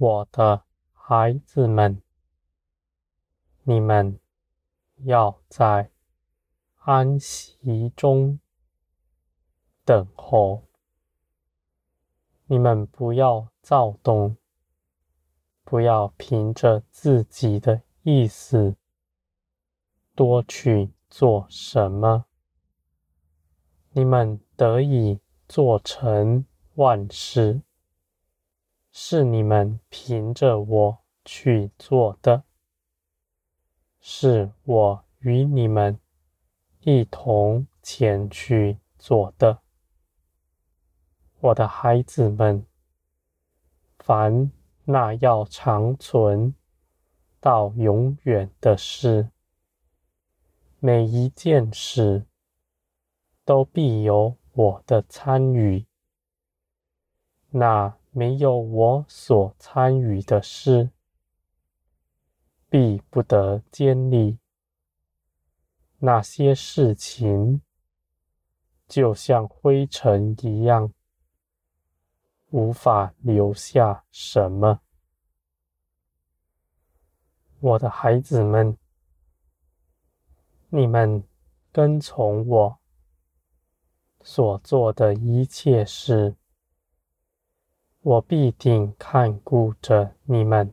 我的孩子们，你们要在安息中等候。你们不要躁动，不要凭着自己的意思多去做什么。你们得以做成万事。是你们凭着我去做的，是我与你们一同前去做的，我的孩子们，凡那要长存到永远的事，每一件事都必有我的参与。那没有我所参与的事，必不得建立。那些事情，就像灰尘一样，无法留下什么。我的孩子们，你们跟从我所做的一切事。我必定看顾着你们，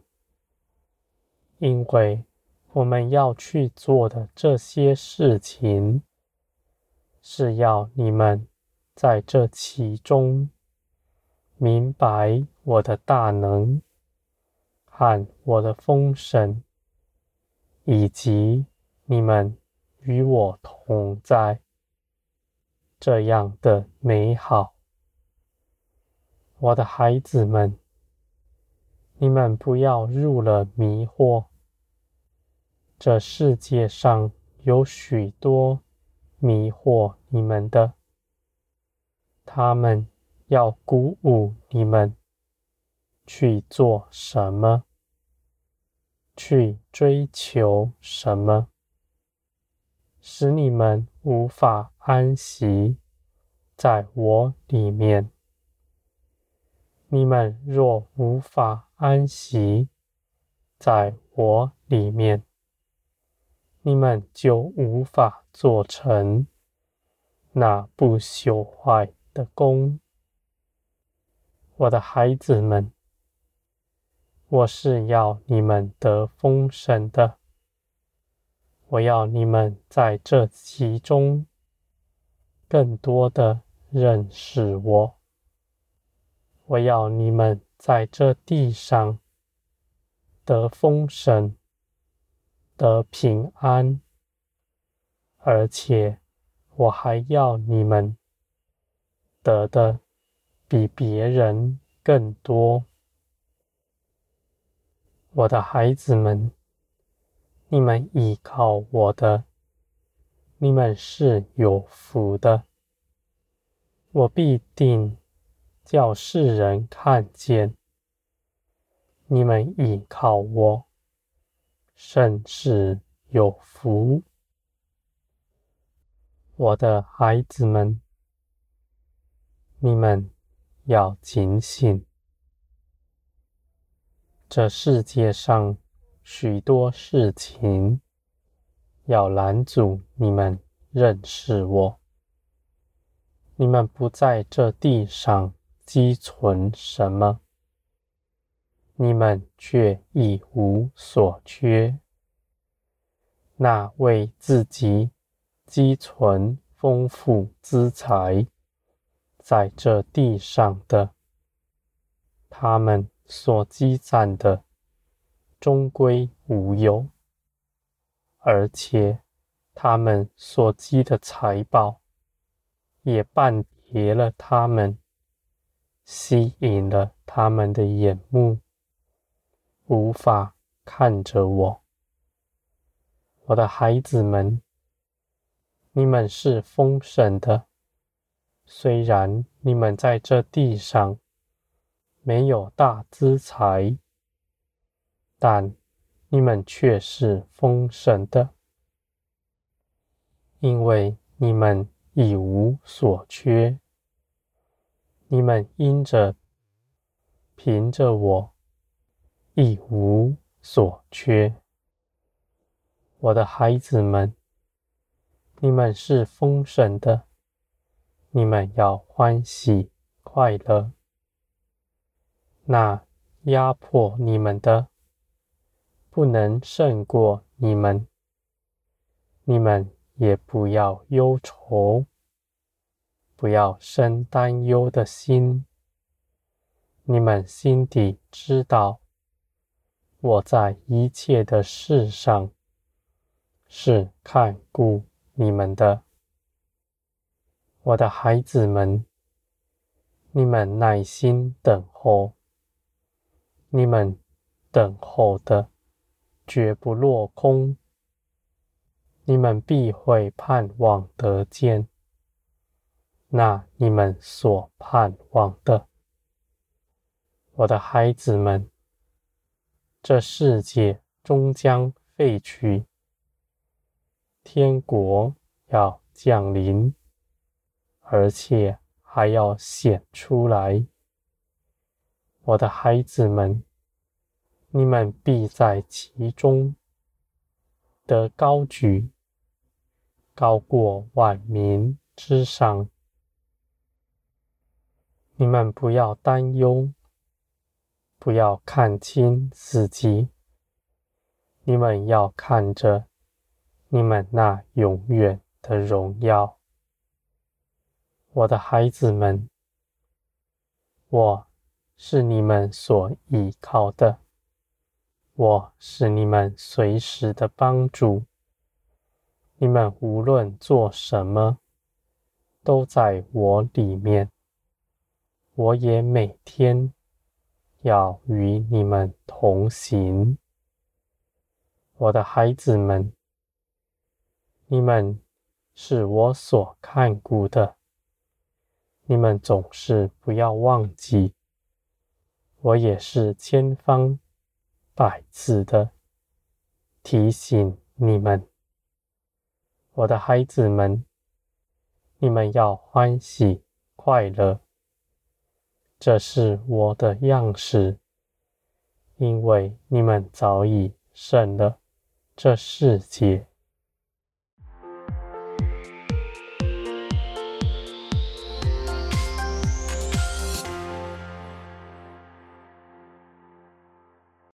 因为我们要去做的这些事情，是要你们在这其中明白我的大能和我的丰盛，以及你们与我同在这样的美好。我的孩子们，你们不要入了迷惑。这世界上有许多迷惑你们的，他们要鼓舞你们去做什么，去追求什么，使你们无法安息在我里面。你们若无法安息在我里面，你们就无法做成那不朽坏的工。我的孩子们，我是要你们得丰盛的，我要你们在这其中更多的认识我。我要你们在这地上得丰盛、得平安，而且我还要你们得的比别人更多。我的孩子们，你们依靠我的，你们是有福的。我必定。叫世人看见你们倚靠我，甚是有福。我的孩子们，你们要警醒。这世界上许多事情要拦阻你们认识我，你们不在这地上。积存什么，你们却一无所缺。那为自己积存丰富资财在这地上的，他们所积攒的终归无有，而且他们所积的财宝也半跌了他们。吸引了他们的眼目，无法看着我。我的孩子们，你们是丰盛的，虽然你们在这地上没有大资财，但你们却是丰盛的，因为你们一无所缺。你们因着凭着我一无所缺。我的孩子们，你们是丰盛的，你们要欢喜快乐。那压迫你们的，不能胜过你们，你们也不要忧愁，不要生担忧的心。你们心底知道，我在一切的事上是看顾你们的，我的孩子们，你们耐心等候，你们等候的绝不落空，你们必会盼望得见。那你们所盼望的。我的孩子们，这世界终将废去，天国要降临，而且还要显出来。我的孩子们，你们必在其中得高举，高过万民之上。你们不要担忧。不要看轻自己，你们要看着你们那永远的荣耀，我的孩子们，我是你们所依靠的，我是你们随时的帮助。你们无论做什么，都在我里面，我也每天。要与你们同行，我的孩子们，你们是我所看顾的，你们总是不要忘记，我也是千方百次的提醒你们，我的孩子们，你们要欢喜快乐。这是我的样式，因为你们早已胜了这世界。